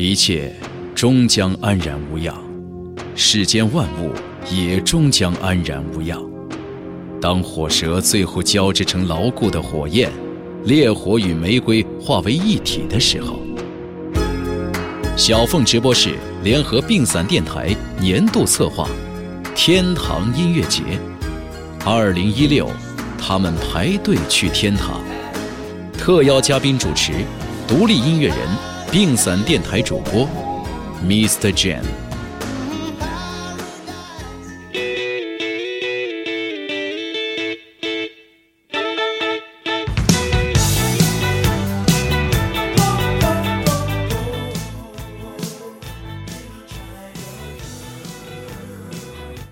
一切终将安然无恙，世间万物也终将安然无恙。当火舌最后交织成牢固的火焰，烈火与玫瑰化为一体的时候，小凤直播室联合并散电台年度策划“天堂音乐节”，二零一六，他们排队去天堂。特邀嘉宾主持，独立音乐人、病散电台主播，Mr. Jam。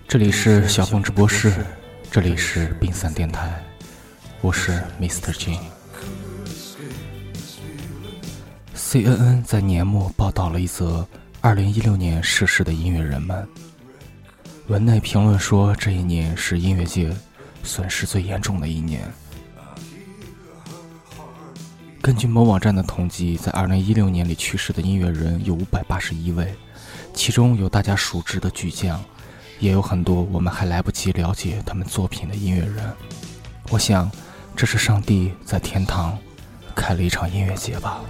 这里是小凤直播室，这里是病散电台，我是 Mr. Jin。CNN 在年末报道了一则2016年逝世的音乐人们，文内评论说这一年是音乐界损失最严重的一年。根据某网站的统计，在2016年里去世的音乐人有581位，其中有大家熟知的巨匠。也有很多我们还来不及了解他们作品的音乐人，我想，这是上帝在天堂开了一场音乐节吧。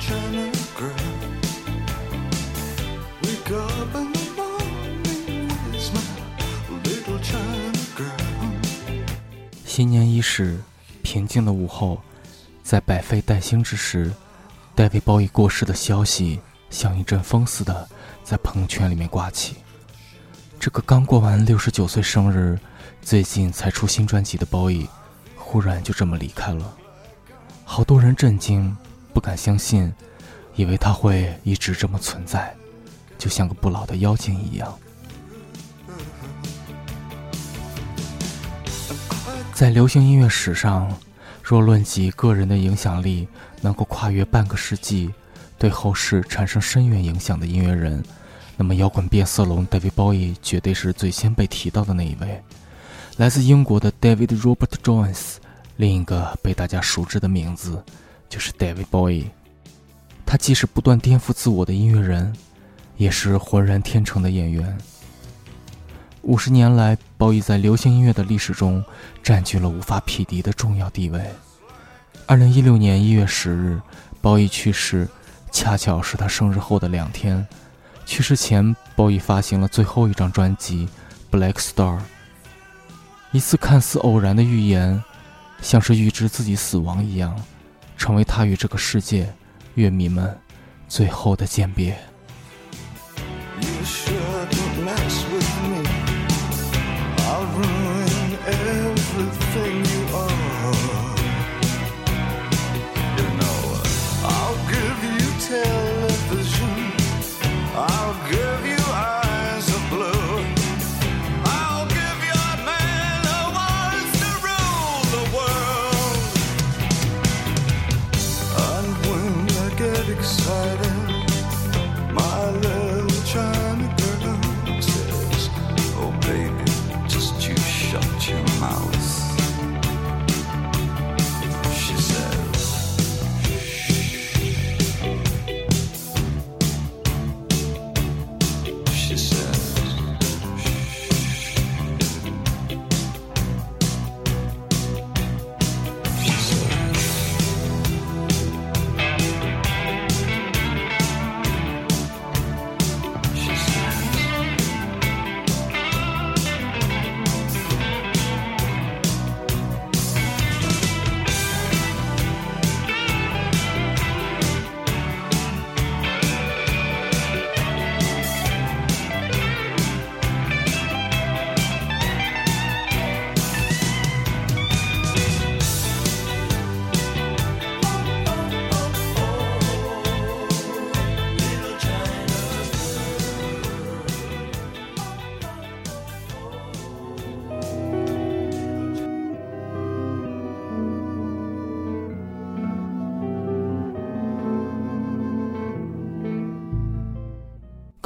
新年伊始，平静的午后，在百废待兴之时，戴维·鲍伊过世的消息像一阵风似的在朋友圈里面刮起。这个刚过完六十九岁生日，最近才出新专辑的鲍伊，忽然就这么离开了。好多人震惊，不敢相信，以为他会一直这么存在，就像个不老的妖精一样。在流行音乐史上，若论及个人的影响力能够跨越半个世纪，对后世产生深远影响的音乐人。那么，摇滚变色龙 David Bowie 绝对是最先被提到的那一位。来自英国的 David Robert Jones，另一个被大家熟知的名字就是 David Bowie。他既是不断颠覆自我的音乐人，也是浑然天成的演员。五十年来，鲍伊在流行音乐的历史中占据了无法匹敌的重要地位。二零一六年一月十日，鲍伊去世，恰巧是他生日后的两天。去世前，鲍伊发行了最后一张专辑《Black Star》。一次看似偶然的预言，像是预知自己死亡一样，成为他与这个世界、乐迷们最后的鉴别。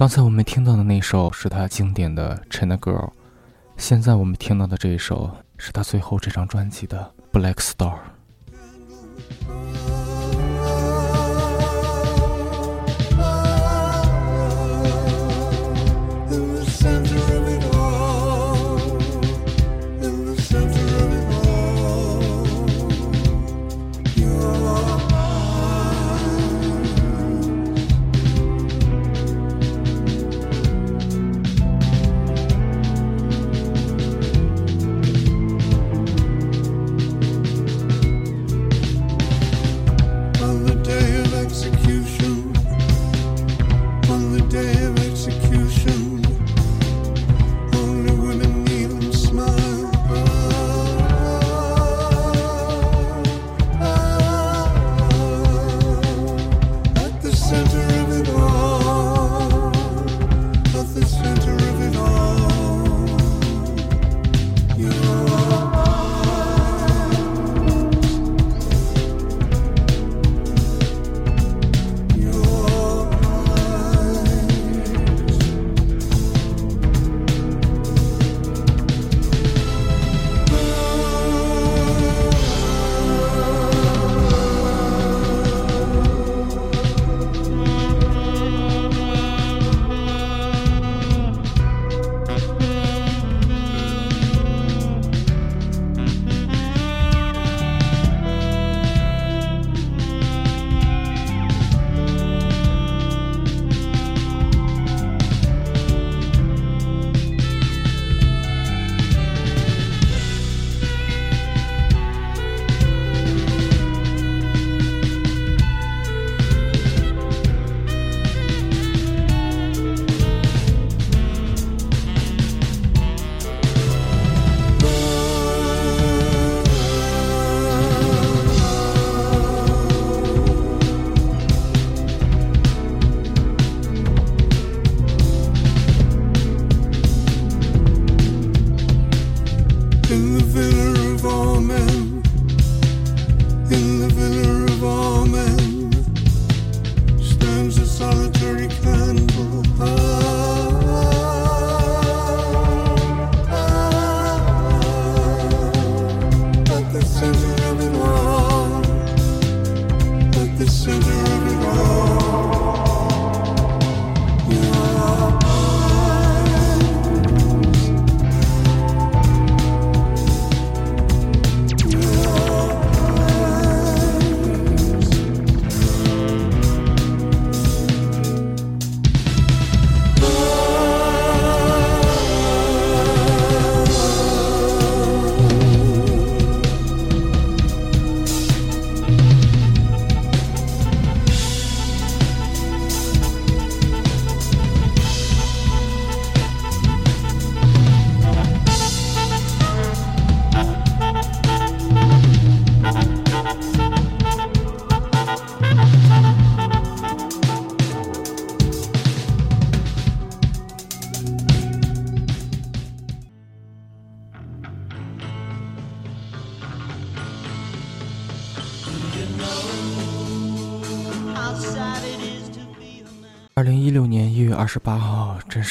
刚才我们听到的那首是他经典的《China Girl》，现在我们听到的这一首是他最后这张专辑的《Black Star》。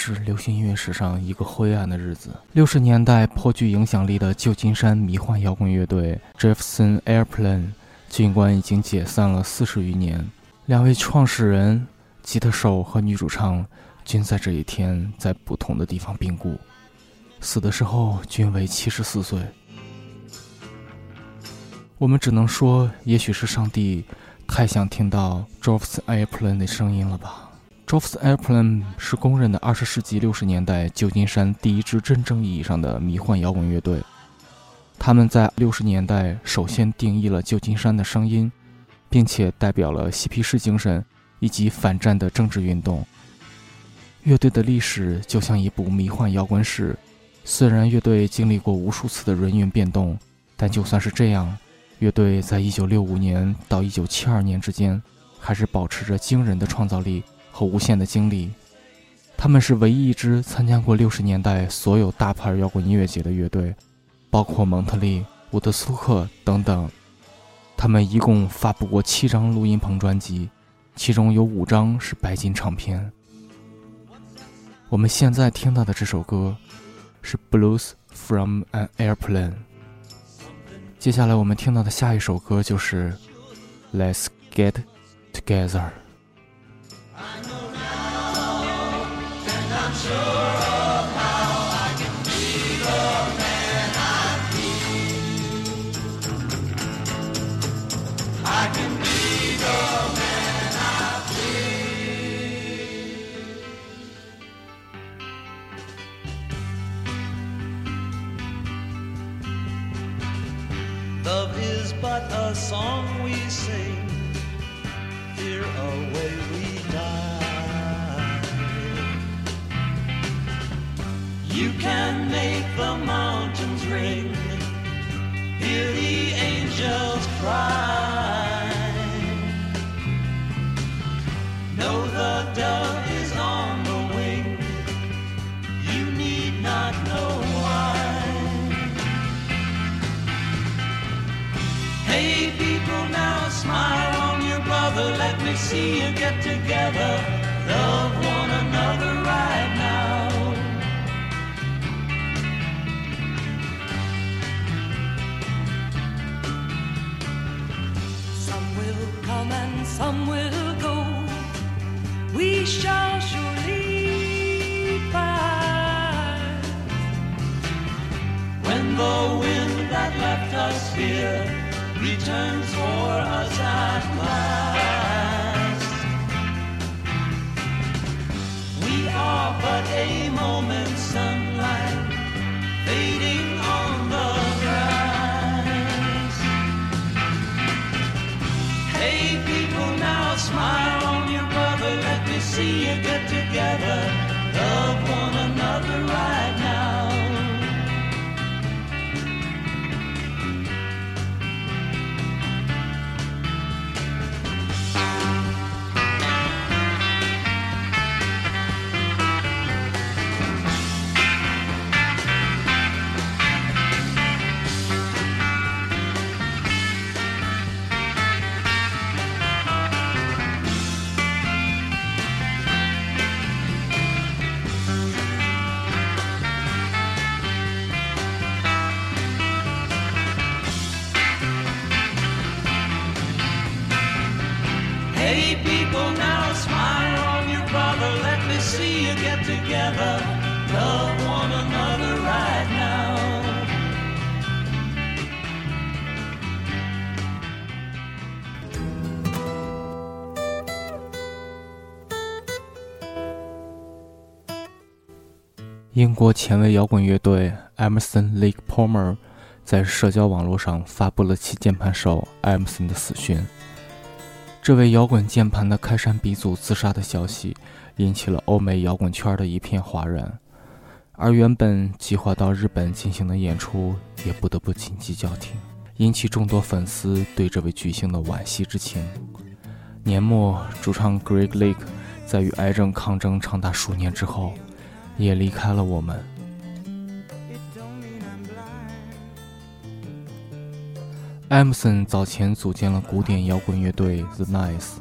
是流行音乐史上一个灰暗的日子。六十年代颇具影响力的旧金山迷幻摇滚乐队 Jefferson Airplane，尽管已经解散了四十余年，两位创始人、吉他手和女主唱均在这一天在不同的地方病故，死的时候均为七十四岁。我们只能说，也许是上帝太想听到 Jefferson Airplane 的声音了吧。J o f f s Airplane 是公认的二十世纪六十年代旧金山第一支真正意义上的迷幻摇滚乐队。他们在六十年代首先定义了旧金山的声音，并且代表了嬉皮士精神以及反战的政治运动。乐队的历史就像一部迷幻摇滚史，虽然乐队经历过无数次的人员变动，但就算是这样，乐队在一九六五年到一九七二年之间，还是保持着惊人的创造力。和无限的精力，他们是唯一一支参加过六十年代所有大牌摇滚音乐节的乐队，包括蒙特利、伍德斯托克等等。他们一共发布过七张录音棚专辑，其中有五张是白金唱片。我们现在听到的这首歌是《Blues from an Airplane》。接下来我们听到的下一首歌就是《Let's Get Together》。But a song we sing, fear away we die. You can make the mountains ring, hear the angels cry. Know the dove is on the wing, you need not know why. Hey people now smile on your brother. Let me see you get together. Love one another right now some will go. We shall surely find. When the wind that left us here Returns for us at last We are but a moment's 英国前卫摇滚乐队 Emerson Lake Palmer 在社交网络上发布了其键盘手 Emerson 的死讯。这位摇滚键盘的开山鼻祖自杀的消息，引起了欧美摇滚圈的一片哗然，而原本计划到日本进行的演出也不得不紧急叫停，引起众多粉丝对这位巨星的惋惜之情。年末，主唱 Greg Lake 在与癌症抗争长达数年之后。也离开了我们。艾姆森早前组建了古典摇滚乐队 The Nice，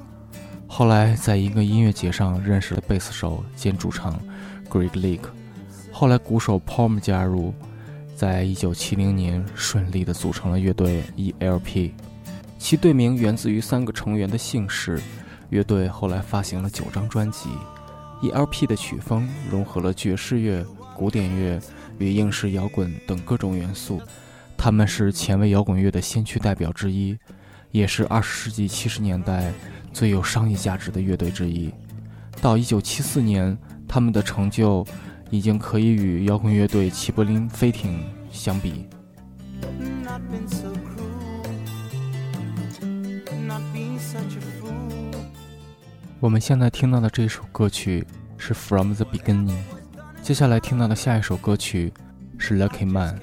后来在一个音乐节上认识了贝斯手兼主唱 Greg Lake，后来鼓手 Palm 加入，在一九七零年顺利的组成了乐队 E.L.P，其队名源自于三个成员的姓氏。乐队后来发行了九张专辑。E.L.P 的曲风融合了爵士乐、古典乐与英式摇滚等各种元素，他们是前卫摇滚乐的先驱代表之一，也是二十世纪七十年代最有商业价值的乐队之一。到一九七四年，他们的成就已经可以与摇滚乐队齐柏林飞艇相比 not being such a。我们现在听到的这首歌曲是《From the Beginning》，接下来听到的下一首歌曲是《Lucky Man》。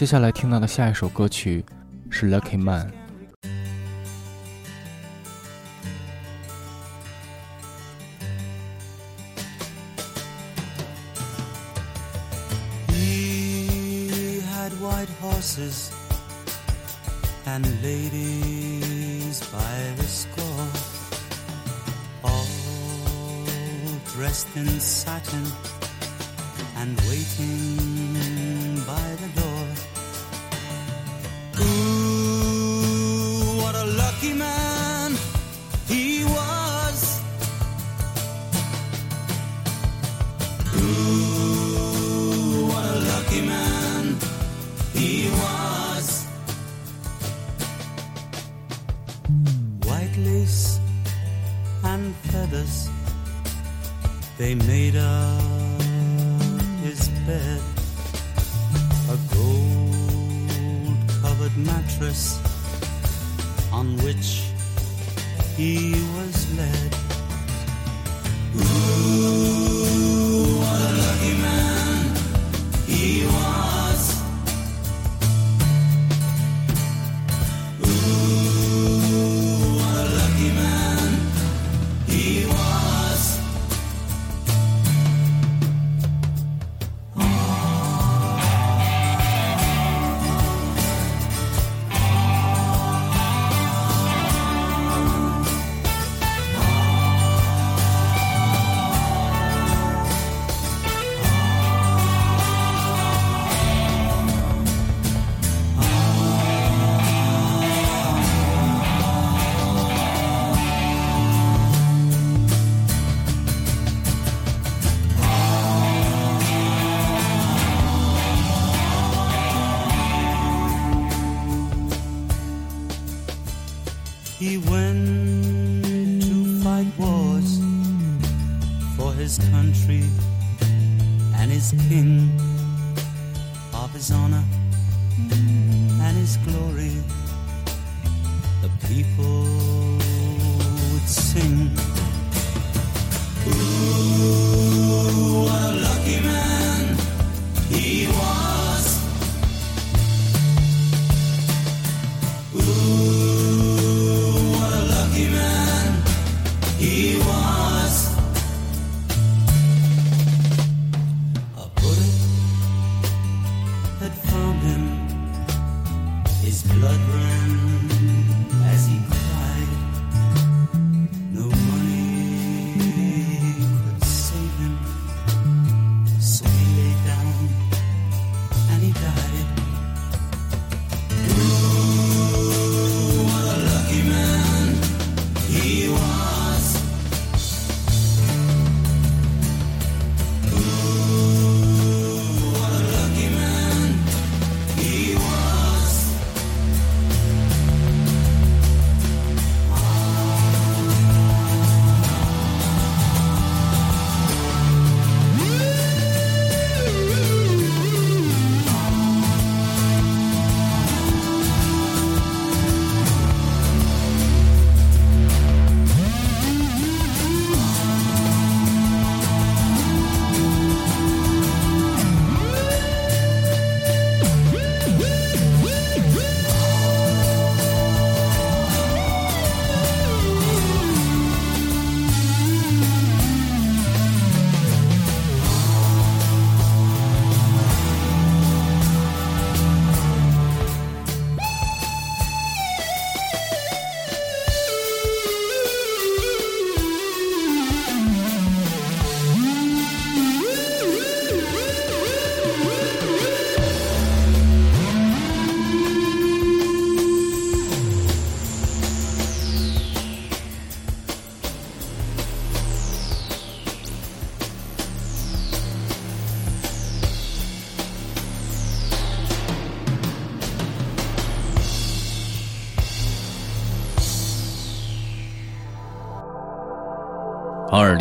接下来听到的下一首歌曲是《Lucky Man》。He had white horses and ladies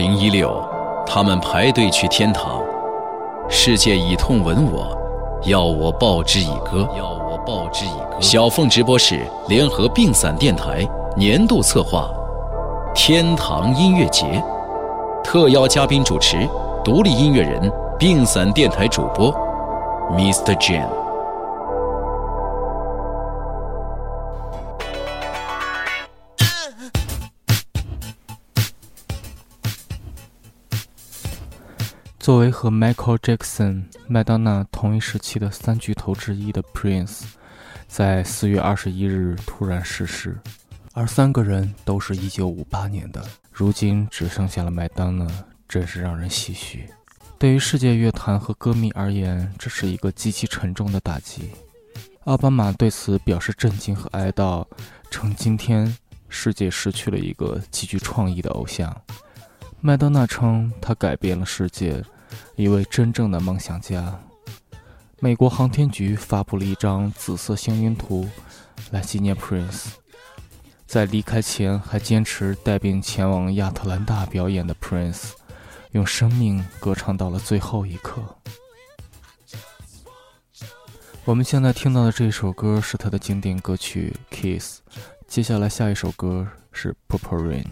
零一六，他们排队去天堂，世界以痛吻我，要我报之以歌。要我报之以歌。小凤直播室联合病散电台年度策划，天堂音乐节，特邀嘉宾主持，独立音乐人，病散电台主播，Mr. Jam。作为和 Michael Jackson、麦当娜同一时期的三巨头之一的 Prince，在四月二十一日突然逝世，而三个人都是一九五八年的，如今只剩下了麦当娜，真是让人唏嘘。对于世界乐坛和歌迷而言，这是一个极其沉重的打击。奥巴马对此表示震惊和哀悼，称今天世界失去了一个极具创意的偶像。麦当娜称，他改变了世界，一位真正的梦想家。美国航天局发布了一张紫色星云图来纪念 prince 在离开前还坚持带病前往亚特兰大表演的 prince 用生命歌唱到了最后一刻。我们现在听到的这首歌是他的经典歌曲 kiss 接下来下一首歌是 purple rain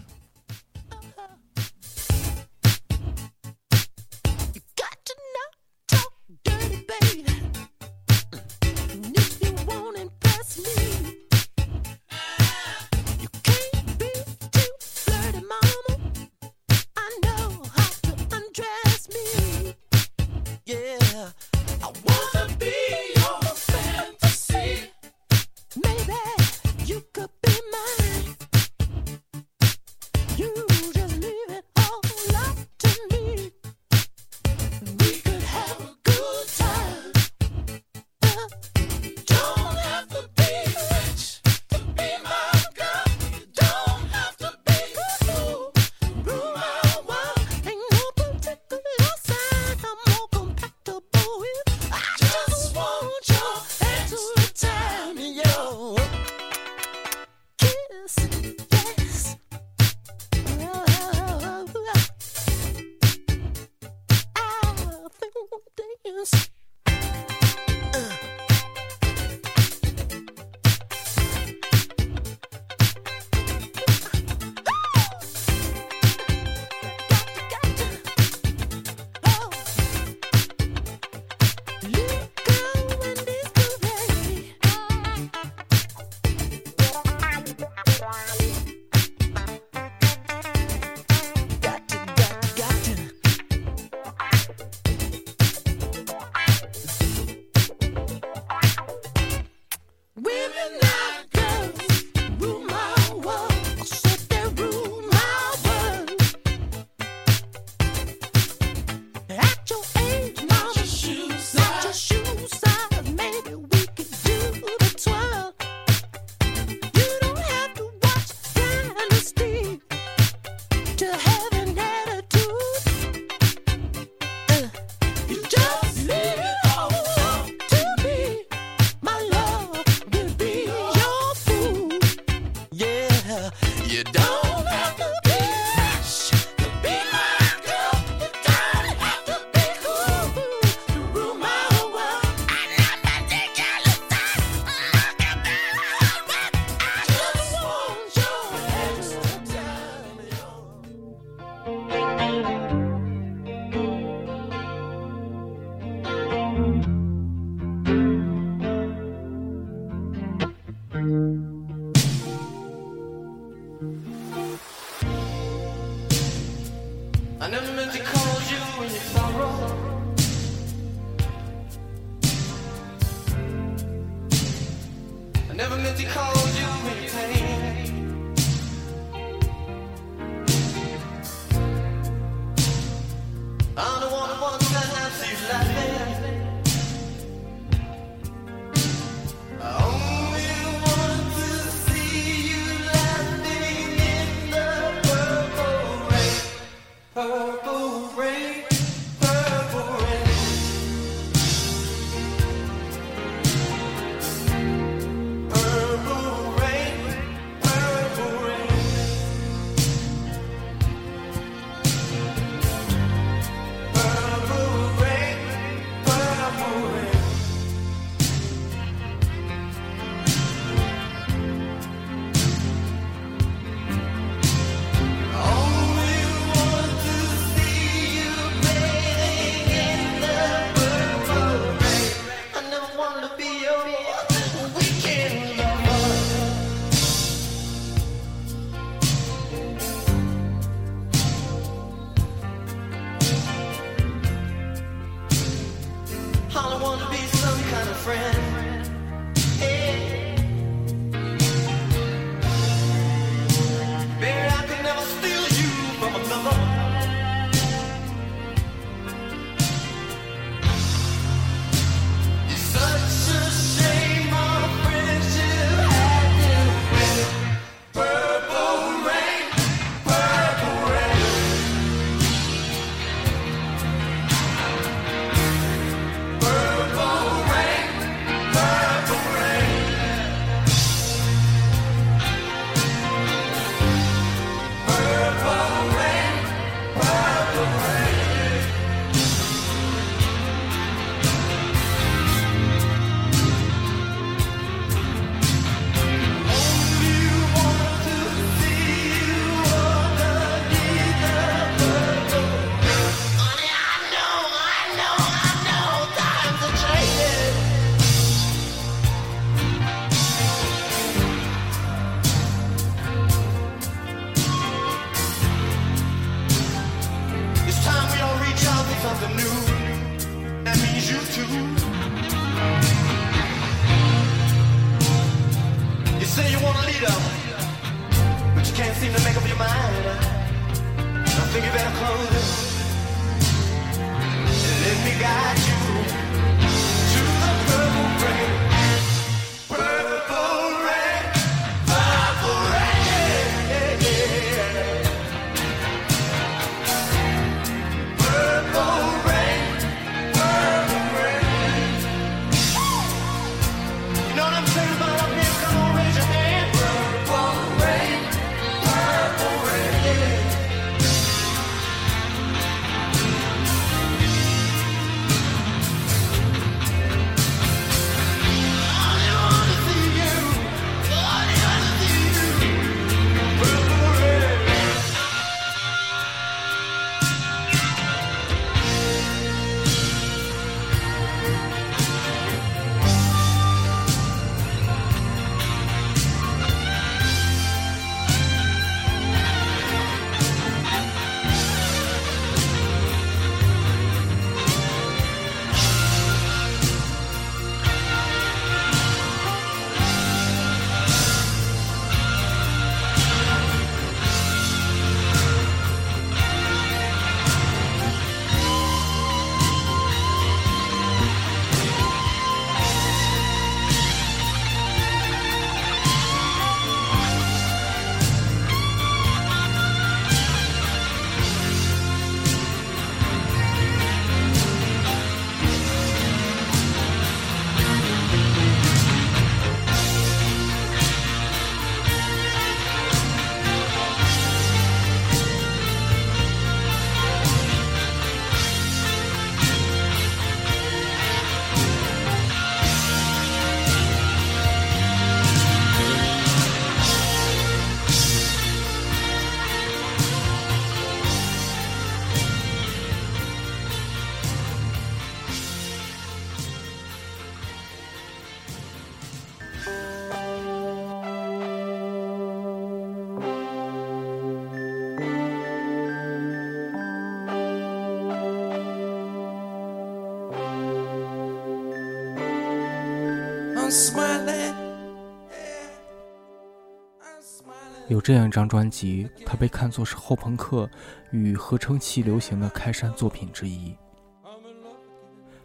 有这样一张专辑，它被看作是后朋克与合成器流行的开山作品之一，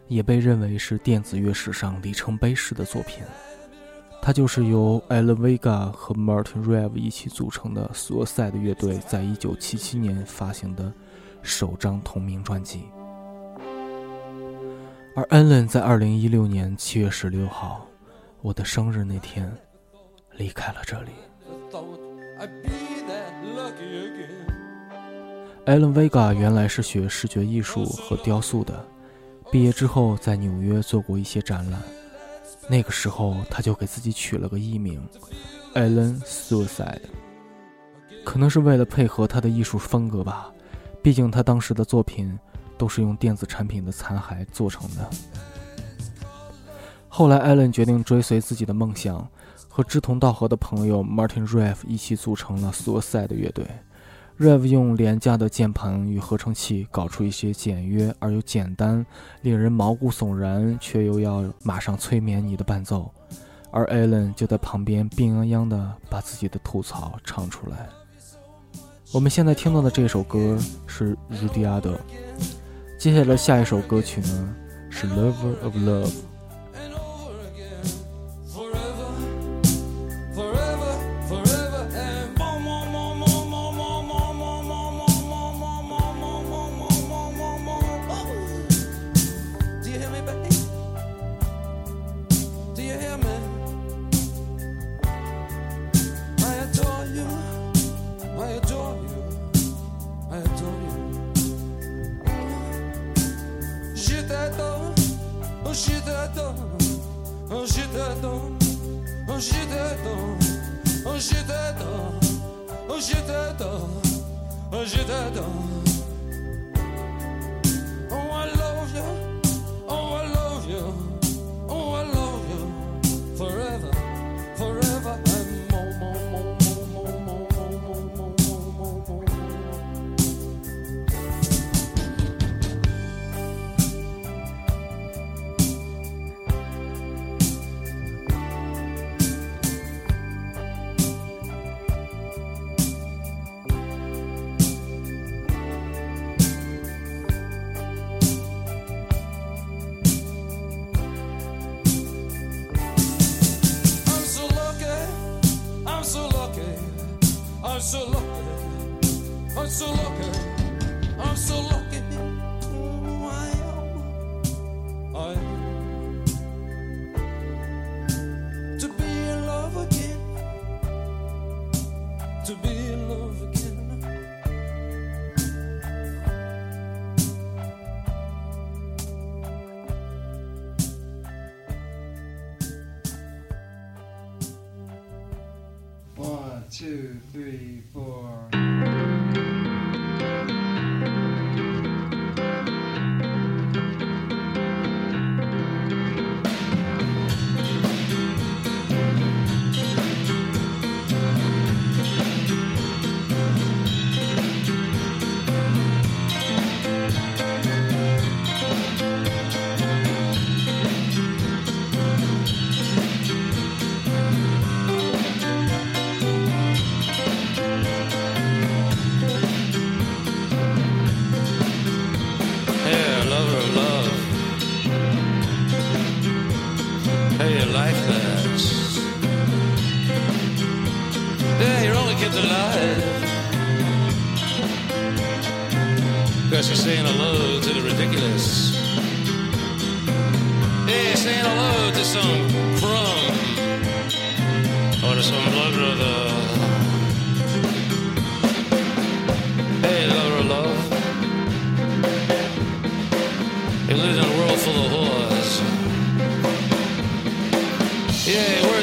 也被认为是电子乐史上里程碑式的作品。它就是由 Alan Vega 和 Martin Rev 一起组成的 Suicide 乐队在1977年发行的首张同名专辑。而 Alan 在2016年7月16号，我的生日那天，离开了这里。Thought I'd be that lucky again. Alan Vega 原来是学视觉艺术和雕塑的，毕业之后在纽约做过一些展览。那个时候他就给自己取了个艺名 Alan Suicide，可能是为了配合他的艺术风格吧。毕竟他当时的作品都是用电子产品的残骸做成的。后来，Alan 决定追随自己的梦想，和志同道合的朋友 Martin Rev 一起组成了 Suicide 乐队。Rev 用廉价的键盘与合成器搞出一些简约而又简单、令人毛骨悚然却又要马上催眠你的伴奏，而 Alan 就在旁边病殃殃地把自己的吐槽唱出来。我们现在听到的这首歌是《Rudyard》，接下来下一首歌曲呢是《Lover of Love》。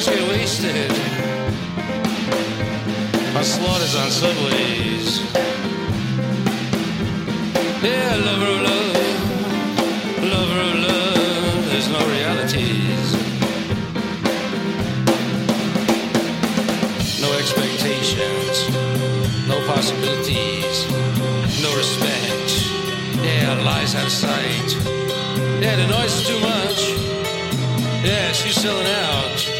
Words get wasted. On slaughters on subways. Yeah, lover of love. Lover of love. There's no realities. No expectations. No possibilities. No respect. Yeah, lies out of sight. Yeah, the noise is too much. Yeah, she's selling out.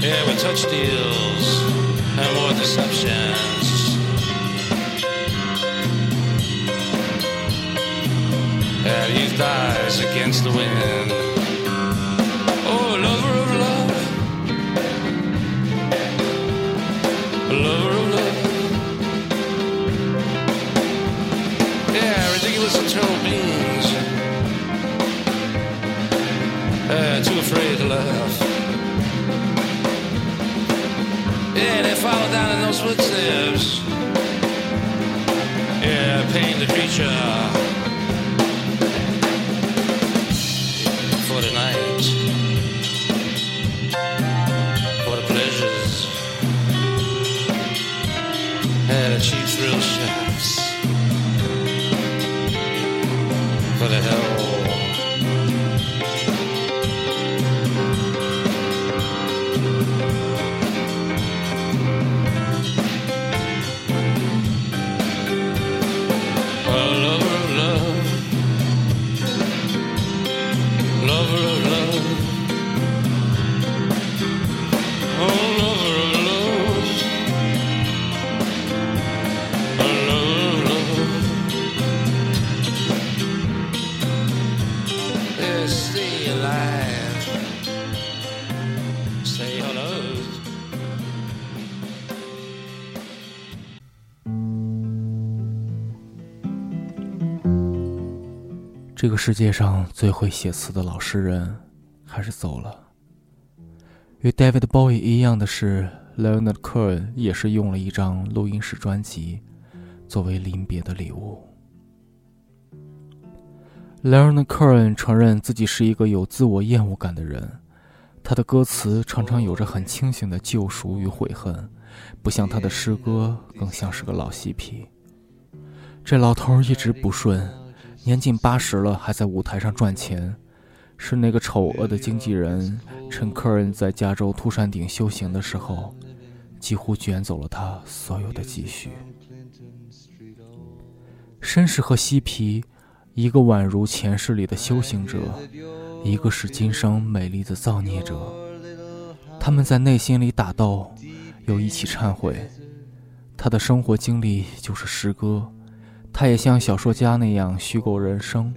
Yeah, with touch deals and more deceptions. Yeah, youth dies against the wind. Oh, lover of love. Lover of love. Yeah, ridiculous eternal beings. Uh, too afraid to laugh. Yeah, they follow down in those footsteps. Yeah, paint the creature 这个世界上最会写词的老诗人，还是走了。与 David Bowie 一样的是，Leonard Cohen 也是用了一张录音室专辑作为临别的礼物。Leonard Cohen 承认自己是一个有自我厌恶感的人，他的歌词常常有着很清醒的救赎与悔恨，不像他的诗歌，更像是个老嬉皮。这老头一直不顺。年近八十了，还在舞台上赚钱，是那个丑恶的经纪人趁客人在加州秃山顶修行的时候，几乎卷走了他所有的积蓄。绅士和嬉皮，一个宛如前世里的修行者，一个是今生美丽的造孽者。他们在内心里打斗，又一起忏悔。他的生活经历就是诗歌。他也像小说家那样虚构人生，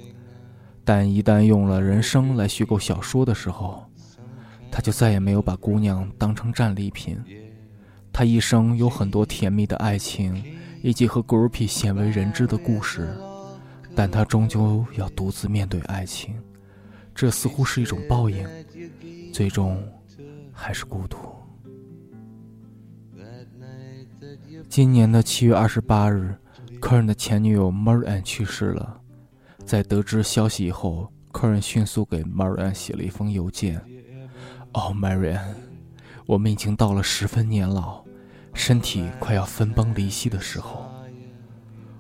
但一旦用了人生来虚构小说的时候，他就再也没有把姑娘当成战利品。他一生有很多甜蜜的爱情，以及和 g r o u p i 鲜为人知的故事，但他终究要独自面对爱情，这似乎是一种报应，最终还是孤独。今年的七月二十八日。科恩的前女友 marian 去世了，在得知消息以后，科恩迅速给 marian 写了一封邮件：“哦 marian 我们已经到了十分年老，身体快要分崩离析的时候，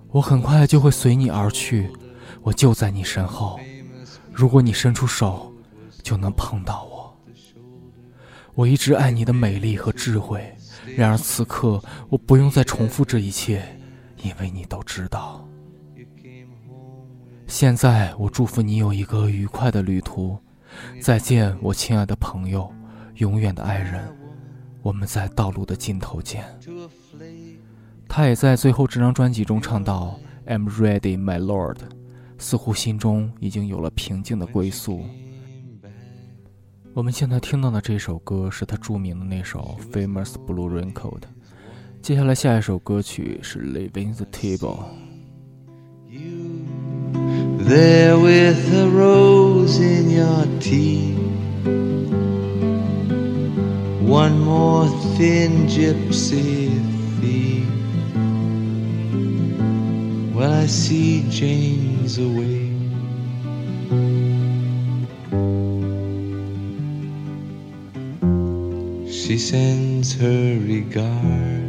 我很快就会随你而去，我就在你身后。如果你伸出手，就能碰到我。我一直爱你的美丽和智慧，然而此刻我不用再重复这一切，因为你都知道。现在我祝福你有一个愉快的旅途，再见，我亲爱的朋友，永远的爱人。我们在道路的尽头见。他也在最后这张专辑中唱到 "I'm ready, my lord"，似乎心中已经有了平静的归宿。我们现在听到的这首歌是他著名的那首《Famous Blue Raincoat》。接下来下一首歌曲是《Leaving the Table》。 There with a rose in your tea. One more thin gypsy thief. Well, I see Jane's away. She sends her regard.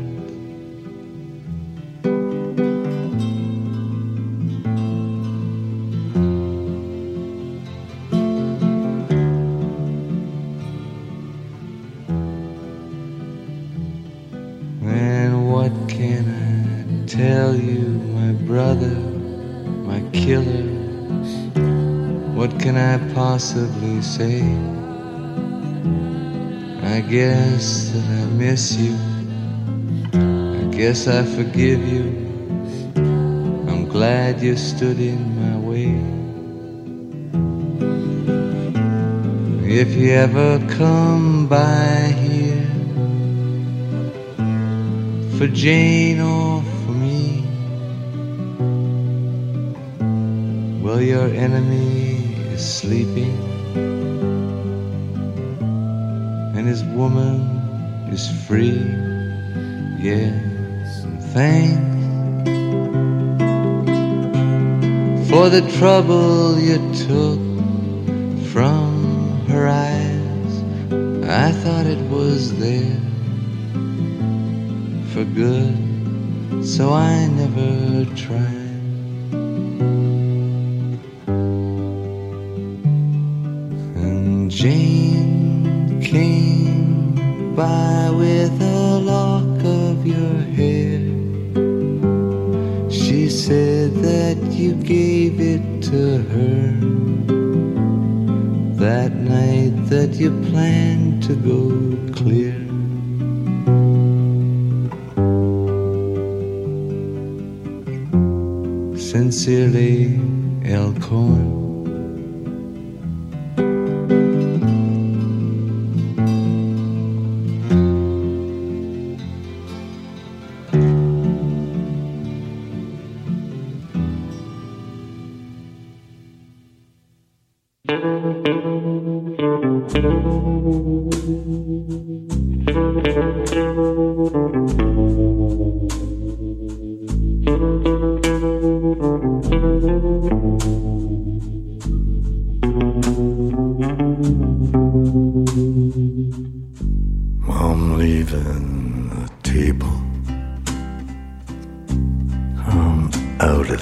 Killer? What can I possibly say? I guess that I miss you. I guess I forgive you. I'm glad you stood in my way. If you ever come by here for Jane or Well, your enemy is sleeping, and his woman is free. Yes, and thanks for the trouble you took from her eyes. I thought it was there for good, so I never tried. To her that night that you planned to go clear. Sincerely, El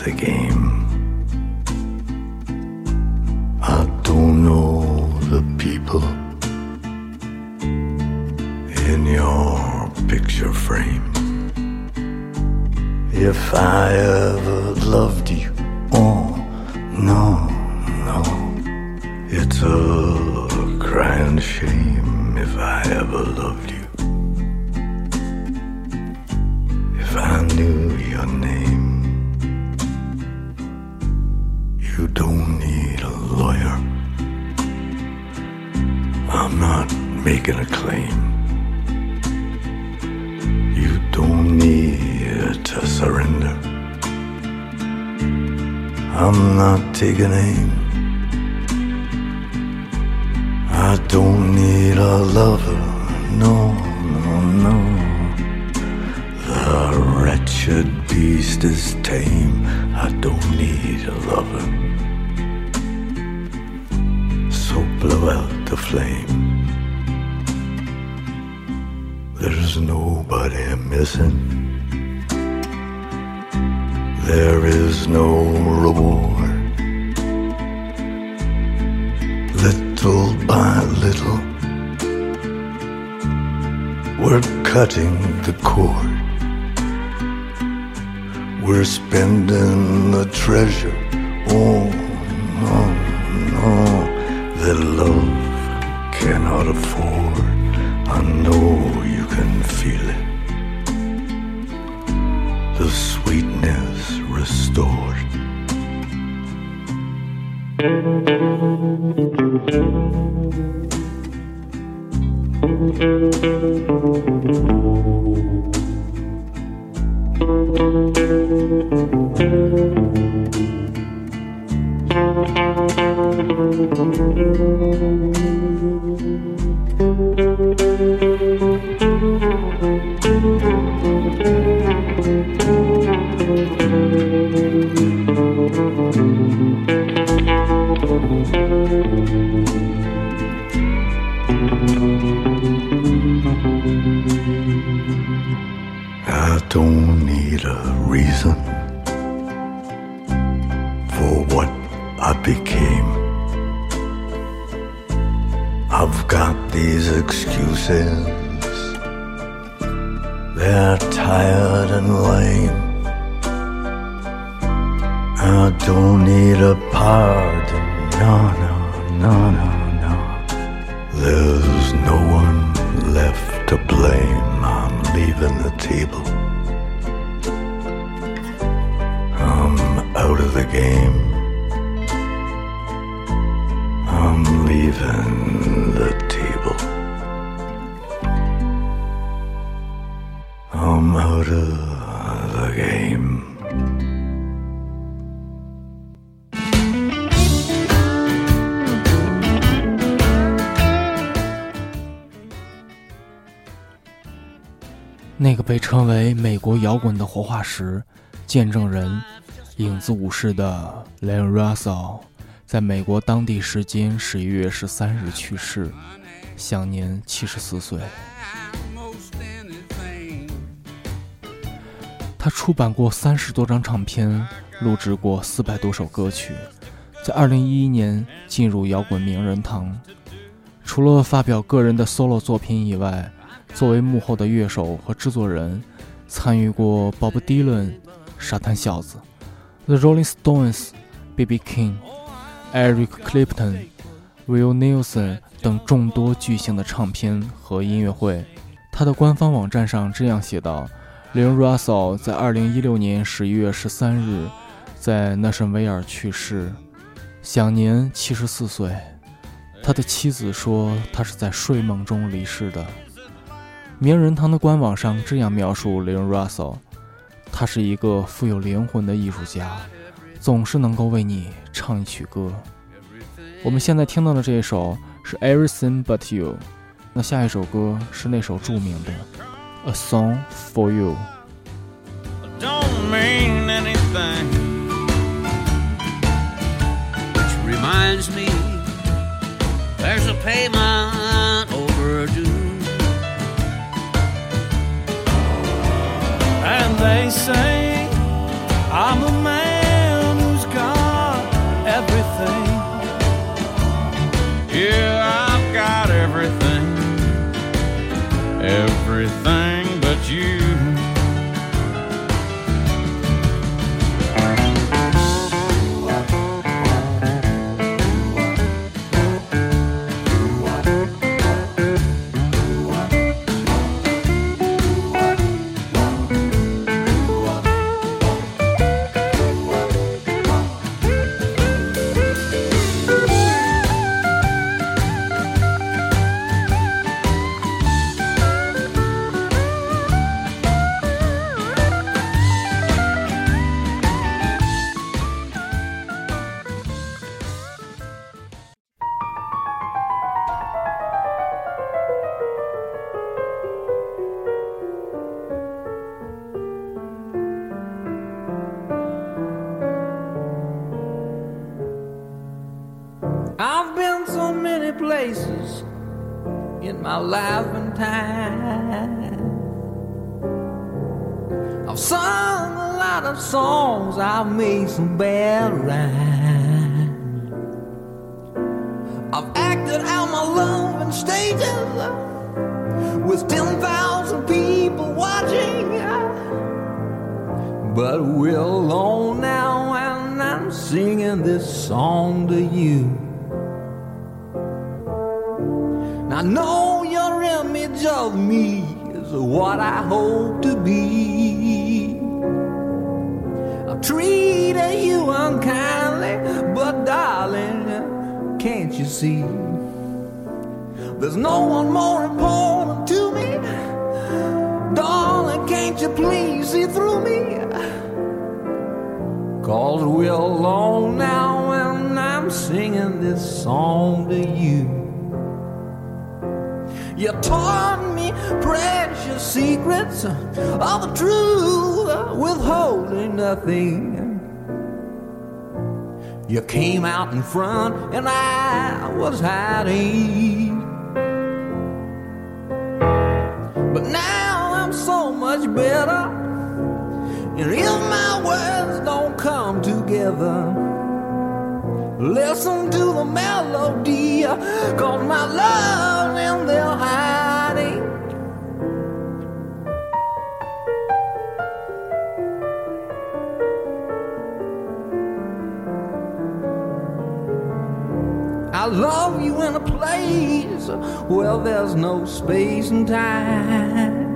the game. Sweetness restored. Don't need a reason for what I became. I've got these excuses. They're tired and lame. I don't need a pardon. No, no, no, no, no. There's no one left to blame. I'm leaving the table. 国摇滚的活化石、见证人、影子武士的 Len Russell，在美国当地时间十一月十三日去世，享年七十四岁。他出版过三十多张唱片，录制过四百多首歌曲，在二零一一年进入摇滚名人堂。除了发表个人的 solo 作品以外，作为幕后的乐手和制作人，参与过 Bob Dylan、沙滩小子、The Rolling Stones、B.B. King、Eric Clapton、Will Nelson 等众多巨星的唱片和音乐会。他的官方网站上这样写道 l e o n Russell 在2016年11月13日在纳什维尔去世，享年74岁。他的妻子说，他是在睡梦中离世的。名人堂的官网上这样描述 Leon Russell：他是一个富有灵魂的艺术家，总是能够为你唱一曲歌。我们现在听到的这一首是 Everything But You，那下一首歌是那首著名的 A Song for You。don't mean anything. Reminds me, there's a payment say un. Of the truth, uh, withholding nothing. You came out in front, and I was hiding. But now I'm so much better. And if my words don't come together, listen to the melody, cause my love in there hiding. Love you in a place where there's no space and time.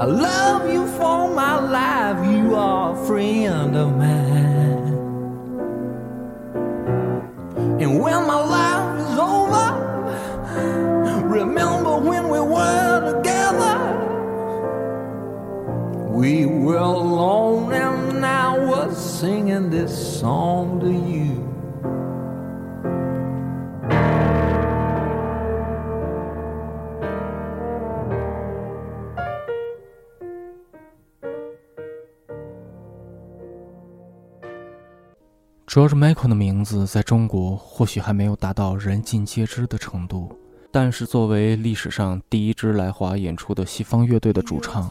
I love you for my life, you are a friend of mine. And when my life is over, remember when we were together. We were alone and I was singing this song to you. George Michael 的名字在中国或许还没有达到人尽皆知的程度，但是作为历史上第一支来华演出的西方乐队的主唱，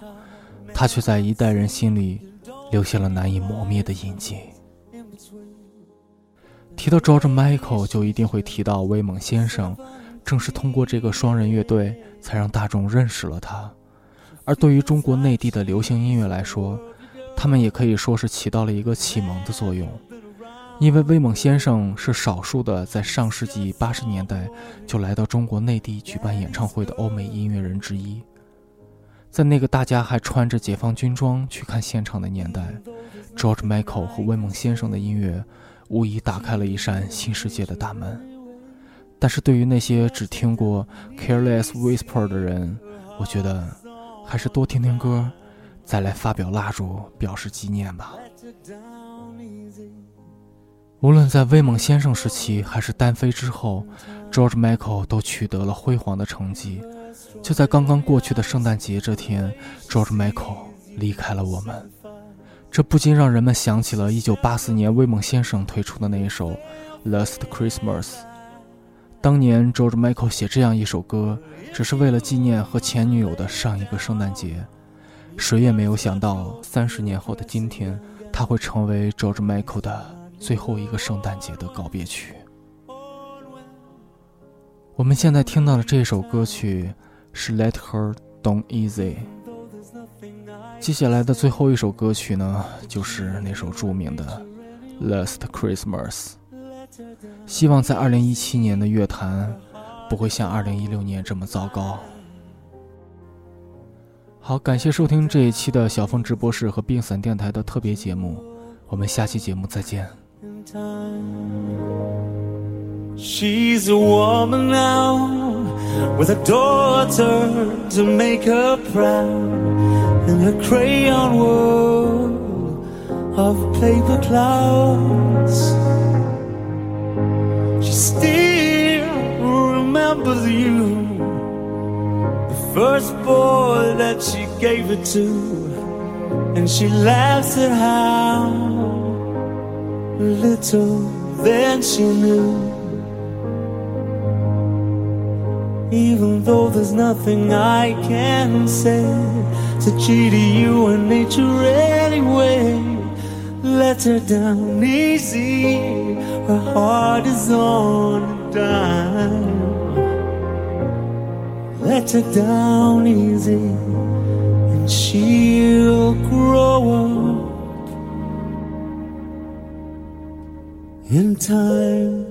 他却在一代人心里留下了难以磨灭的印记。提到 George Michael，就一定会提到威猛先生，正是通过这个双人乐队，才让大众认识了他。而对于中国内地的流行音乐来说，他们也可以说是起到了一个启蒙的作用。因为威猛先生是少数的在上世纪八十年代就来到中国内地举办演唱会的欧美音乐人之一，在那个大家还穿着解放军装去看现场的年代，George Michael 和威猛先生的音乐无疑打开了一扇新世界的大门。但是对于那些只听过《Careless Whisper》的人，我觉得还是多听听歌，再来发表蜡烛表示纪念吧。无论在威猛先生时期还是单飞之后，George Michael 都取得了辉煌的成绩。就在刚刚过去的圣诞节这天，George Michael 离开了我们，这不禁让人们想起了1984年威猛先生推出的那一首《Last Christmas》。当年 George Michael 写这样一首歌，只是为了纪念和前女友的上一个圣诞节。谁也没有想到，三十年后的今天，他会成为 George Michael 的。最后一个圣诞节的告别曲。我们现在听到的这首歌曲是《Let Her Down Easy》。接下来的最后一首歌曲呢，就是那首著名的《Last Christmas》。希望在2017年的乐坛不会像2016年这么糟糕。好，感谢收听这一期的小凤直播室和冰伞电台的特别节目，我们下期节目再见。She's a woman now with a daughter to make her proud. In her crayon world of paper clouds. She still remembers you, the first boy that she gave it to, and she laughs at how little then she knew. Even though there's nothing I can say to cheat you in nature anyway. Let her down easy. Her heart is on a dime. Let her down easy, and she'll grow up in time.